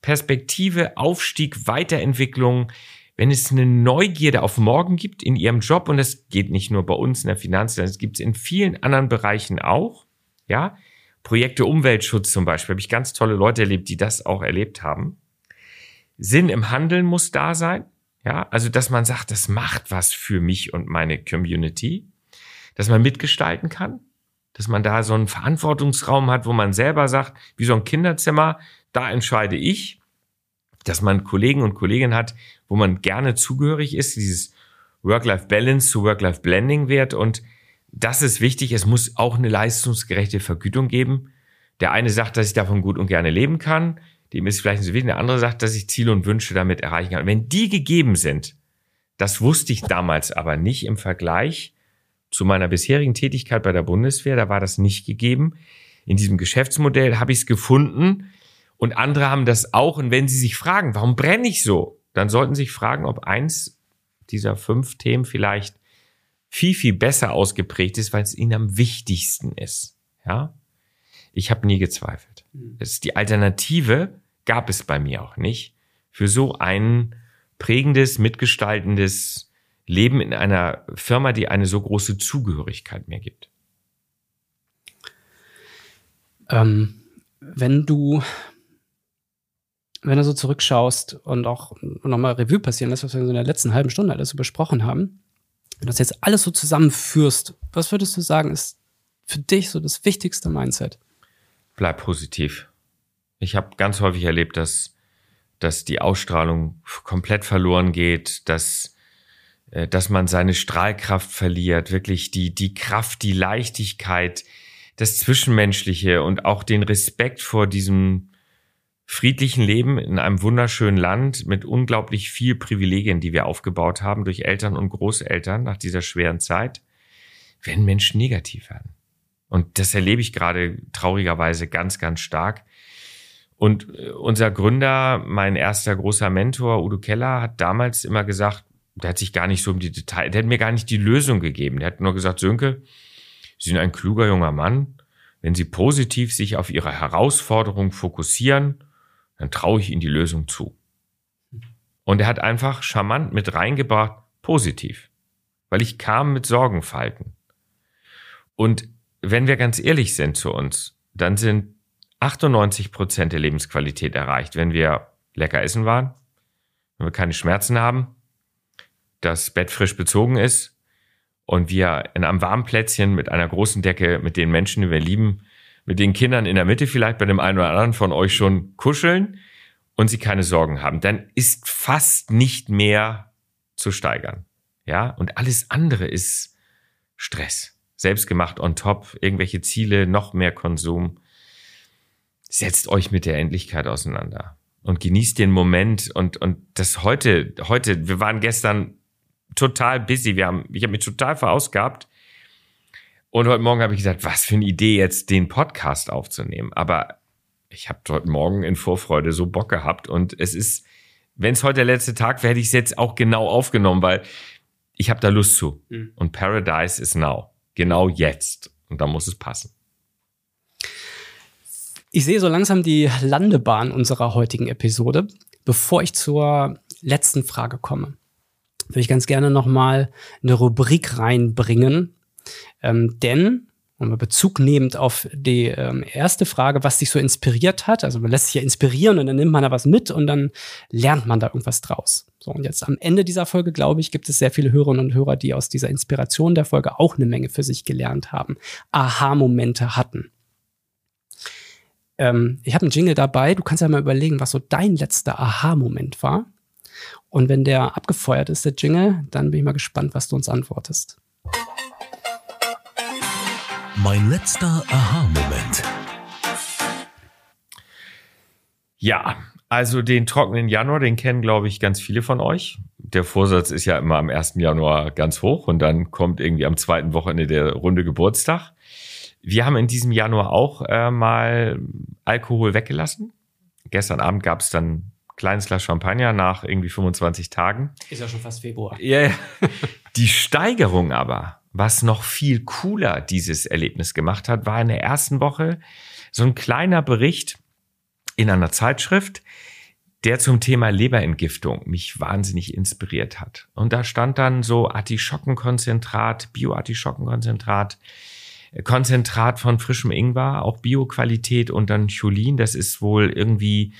Perspektive, Aufstieg, Weiterentwicklung, wenn es eine Neugierde auf morgen gibt in ihrem Job, und das geht nicht nur bei uns in der Finanz, das gibt es in vielen anderen Bereichen auch, ja, Projekte Umweltschutz zum Beispiel, habe ich ganz tolle Leute erlebt, die das auch erlebt haben. Sinn im Handeln muss da sein, ja, also dass man sagt, das macht was für mich und meine Community, dass man mitgestalten kann, dass man da so einen Verantwortungsraum hat, wo man selber sagt, wie so ein Kinderzimmer, da entscheide ich, dass man Kollegen und Kolleginnen hat, wo man gerne zugehörig ist, dieses Work-Life-Balance zu Work-Life-Blending wird und das ist wichtig. Es muss auch eine leistungsgerechte Vergütung geben. Der eine sagt, dass ich davon gut und gerne leben kann. Dem ist vielleicht so wichtig. Der andere sagt, dass ich Ziele und Wünsche damit erreichen kann. Wenn die gegeben sind, das wusste ich damals aber nicht im Vergleich zu meiner bisherigen Tätigkeit bei der Bundeswehr. Da war das nicht gegeben. In diesem Geschäftsmodell habe ich es gefunden und andere haben das auch. Und wenn Sie sich fragen, warum brenne ich so, dann sollten Sie sich fragen, ob eins dieser fünf Themen vielleicht viel, viel besser ausgeprägt ist, weil es ihnen am wichtigsten ist. Ja, ich habe nie gezweifelt. Mhm. Es die Alternative gab es bei mir auch nicht für so ein prägendes, mitgestaltendes Leben in einer Firma, die eine so große Zugehörigkeit mir gibt. Ähm, wenn du wenn du so zurückschaust und auch nochmal Revue passieren lässt, was wir in der letzten halben Stunde alles besprochen haben, wenn du das jetzt alles so zusammenführst, was würdest du sagen, ist für dich so das wichtigste Mindset? Bleib positiv. Ich habe ganz häufig erlebt, dass, dass die Ausstrahlung komplett verloren geht, dass, äh, dass man seine Strahlkraft verliert, wirklich die, die Kraft, die Leichtigkeit, das Zwischenmenschliche und auch den Respekt vor diesem, friedlichen Leben in einem wunderschönen Land mit unglaublich viel Privilegien, die wir aufgebaut haben durch Eltern und Großeltern nach dieser schweren Zeit, werden Menschen negativ werden. Und das erlebe ich gerade traurigerweise ganz, ganz stark. Und äh, unser Gründer, mein erster großer Mentor, Udo Keller, hat damals immer gesagt, der hat sich gar nicht so um die Details, der hat mir gar nicht die Lösung gegeben. Der hat nur gesagt, Sönke, Sie sind ein kluger junger Mann. Wenn Sie positiv sich auf Ihre Herausforderung fokussieren dann traue ich ihm die Lösung zu. Und er hat einfach charmant mit reingebracht, positiv. Weil ich kam mit Sorgenfalten. Und wenn wir ganz ehrlich sind zu uns, dann sind 98 Prozent der Lebensqualität erreicht, wenn wir lecker essen waren, wenn wir keine Schmerzen haben, das Bett frisch bezogen ist und wir in einem warmen Plätzchen mit einer großen Decke mit den Menschen, die wir lieben, mit den Kindern in der Mitte vielleicht bei dem einen oder anderen von euch schon kuscheln und sie keine Sorgen haben, dann ist fast nicht mehr zu steigern. Ja, und alles andere ist Stress. Selbstgemacht on top, irgendwelche Ziele, noch mehr Konsum. Setzt euch mit der Endlichkeit auseinander und genießt den Moment und, und das heute, heute, wir waren gestern total busy, wir haben, ich habe mich total verausgabt und heute Morgen habe ich gesagt, was für eine Idee jetzt den Podcast aufzunehmen. Aber ich habe heute Morgen in Vorfreude so Bock gehabt und es ist, wenn es heute der letzte Tag wäre, hätte ich es jetzt auch genau aufgenommen, weil ich habe da Lust zu. Mhm. Und Paradise is now. Genau jetzt. Und da muss es passen. Ich sehe so langsam die Landebahn unserer heutigen Episode. Bevor ich zur letzten Frage komme, würde ich ganz gerne noch mal eine Rubrik reinbringen, ähm, denn, und Bezug nehmend auf die ähm, erste Frage, was dich so inspiriert hat, also man lässt sich ja inspirieren und dann nimmt man da was mit und dann lernt man da irgendwas draus. So, und jetzt am Ende dieser Folge, glaube ich, gibt es sehr viele Hörerinnen und Hörer, die aus dieser Inspiration der Folge auch eine Menge für sich gelernt haben, Aha-Momente hatten. Ähm, ich habe einen Jingle dabei, du kannst ja mal überlegen, was so dein letzter Aha-Moment war. Und wenn der abgefeuert ist, der Jingle, dann bin ich mal gespannt, was du uns antwortest. Mein letzter Aha-Moment. Ja, also den trockenen Januar, den kennen, glaube ich, ganz viele von euch. Der Vorsatz ist ja immer am 1. Januar ganz hoch und dann kommt irgendwie am zweiten Wochenende der runde Geburtstag. Wir haben in diesem Januar auch äh, mal Alkohol weggelassen. Gestern Abend gab es dann kleines Glas Champagner nach irgendwie 25 Tagen. Ist ja schon fast Februar. Ja, yeah. die Steigerung aber was noch viel cooler dieses Erlebnis gemacht hat, war in der ersten Woche so ein kleiner Bericht in einer Zeitschrift, der zum Thema Leberentgiftung mich wahnsinnig inspiriert hat. Und da stand dann so Artischockenkonzentrat, Bio-Artischockenkonzentrat, Konzentrat von frischem Ingwer, auch Bio-Qualität und dann Cholin, das ist wohl irgendwie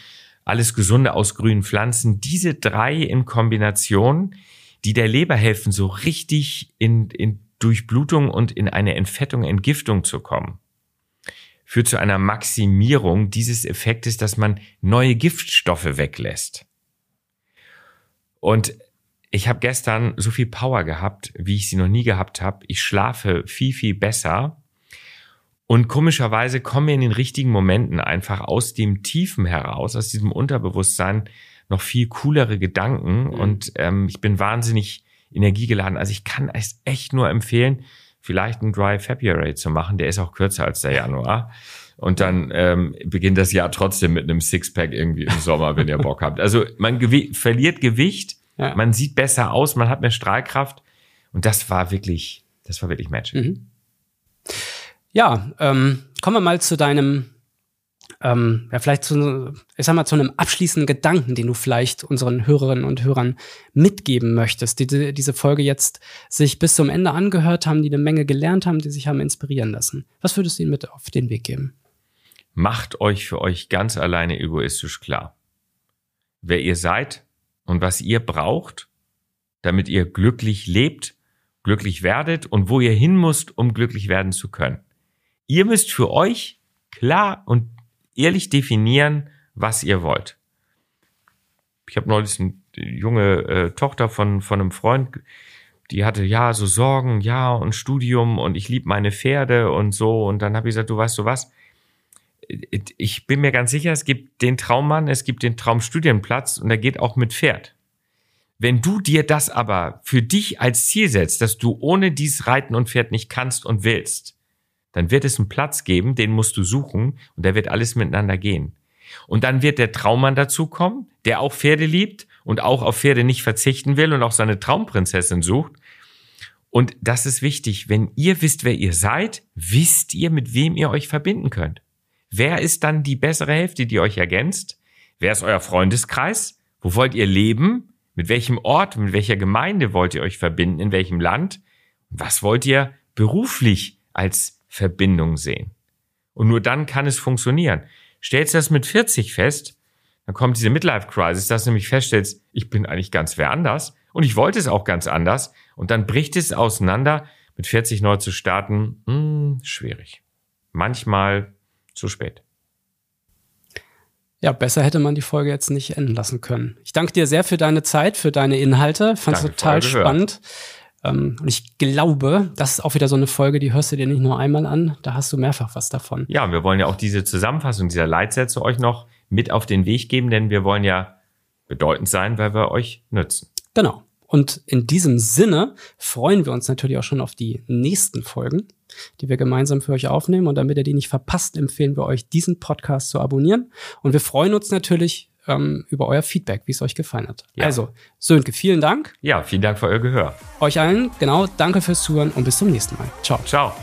alles Gesunde aus grünen Pflanzen. Diese drei in Kombination, die der Leber helfen, so richtig in, in Durchblutung und in eine Entfettung, Entgiftung zu kommen führt zu einer Maximierung dieses Effektes, dass man neue Giftstoffe weglässt. Und ich habe gestern so viel Power gehabt, wie ich sie noch nie gehabt habe. Ich schlafe viel, viel besser. Und komischerweise kommen mir in den richtigen Momenten einfach aus dem Tiefen heraus, aus diesem Unterbewusstsein, noch viel coolere Gedanken. Mhm. Und ähm, ich bin wahnsinnig energiegeladen. Also ich kann es echt nur empfehlen, vielleicht ein Dry February zu machen. Der ist auch kürzer als der Januar. Und dann ähm, beginnt das Jahr trotzdem mit einem Sixpack irgendwie im Sommer, wenn ihr Bock habt. Also man gewi verliert Gewicht, ja. man sieht besser aus, man hat mehr Strahlkraft. Und das war wirklich, das war wirklich Magic. Mhm. Ja, ähm, kommen wir mal zu deinem ähm, ja, vielleicht zu, ich sag mal, zu einem abschließenden Gedanken, den du vielleicht unseren Hörerinnen und Hörern mitgeben möchtest, die diese Folge jetzt sich bis zum Ende angehört haben, die eine Menge gelernt haben, die sich haben inspirieren lassen. Was würdest du ihnen mit auf den Weg geben? Macht euch für euch ganz alleine egoistisch klar, wer ihr seid und was ihr braucht, damit ihr glücklich lebt, glücklich werdet und wo ihr hin müsst, um glücklich werden zu können. Ihr müsst für euch klar und ehrlich definieren, was ihr wollt. Ich habe neulich eine junge äh, Tochter von, von einem Freund, die hatte ja so Sorgen, ja und Studium und ich liebe meine Pferde und so. Und dann habe ich gesagt, du weißt du was, ich bin mir ganz sicher, es gibt den Traummann, es gibt den Traumstudienplatz und er geht auch mit Pferd. Wenn du dir das aber für dich als Ziel setzt, dass du ohne dies Reiten und Pferd nicht kannst und willst, dann wird es einen Platz geben, den musst du suchen und da wird alles miteinander gehen. Und dann wird der Traummann dazukommen, der auch Pferde liebt und auch auf Pferde nicht verzichten will und auch seine Traumprinzessin sucht. Und das ist wichtig. Wenn ihr wisst, wer ihr seid, wisst ihr, mit wem ihr euch verbinden könnt. Wer ist dann die bessere Hälfte, die euch ergänzt? Wer ist euer Freundeskreis? Wo wollt ihr leben? Mit welchem Ort, mit welcher Gemeinde wollt ihr euch verbinden? In welchem Land? Was wollt ihr beruflich als Verbindung sehen. Und nur dann kann es funktionieren. Stellst du das mit 40 fest, dann kommt diese Midlife-Crisis, dass du nämlich feststellst, ich bin eigentlich ganz wer anders und ich wollte es auch ganz anders und dann bricht es auseinander. Mit 40 neu zu starten, mh, hm, schwierig. Manchmal zu spät. Ja, besser hätte man die Folge jetzt nicht enden lassen können. Ich danke dir sehr für deine Zeit, für deine Inhalte. Fand es total spannend. Ähm, und ich glaube, das ist auch wieder so eine Folge, die hörst du dir nicht nur einmal an, da hast du mehrfach was davon. Ja, wir wollen ja auch diese Zusammenfassung dieser Leitsätze euch noch mit auf den Weg geben, denn wir wollen ja bedeutend sein, weil wir euch nützen. Genau. Und in diesem Sinne freuen wir uns natürlich auch schon auf die nächsten Folgen, die wir gemeinsam für euch aufnehmen. Und damit ihr die nicht verpasst, empfehlen wir euch, diesen Podcast zu abonnieren. Und wir freuen uns natürlich ähm, über euer Feedback, wie es euch gefallen hat. Ja. Also, Sönke, vielen Dank. Ja, vielen Dank für euer Gehör. Euch allen, genau, danke fürs Zuhören und bis zum nächsten Mal. Ciao. Ciao.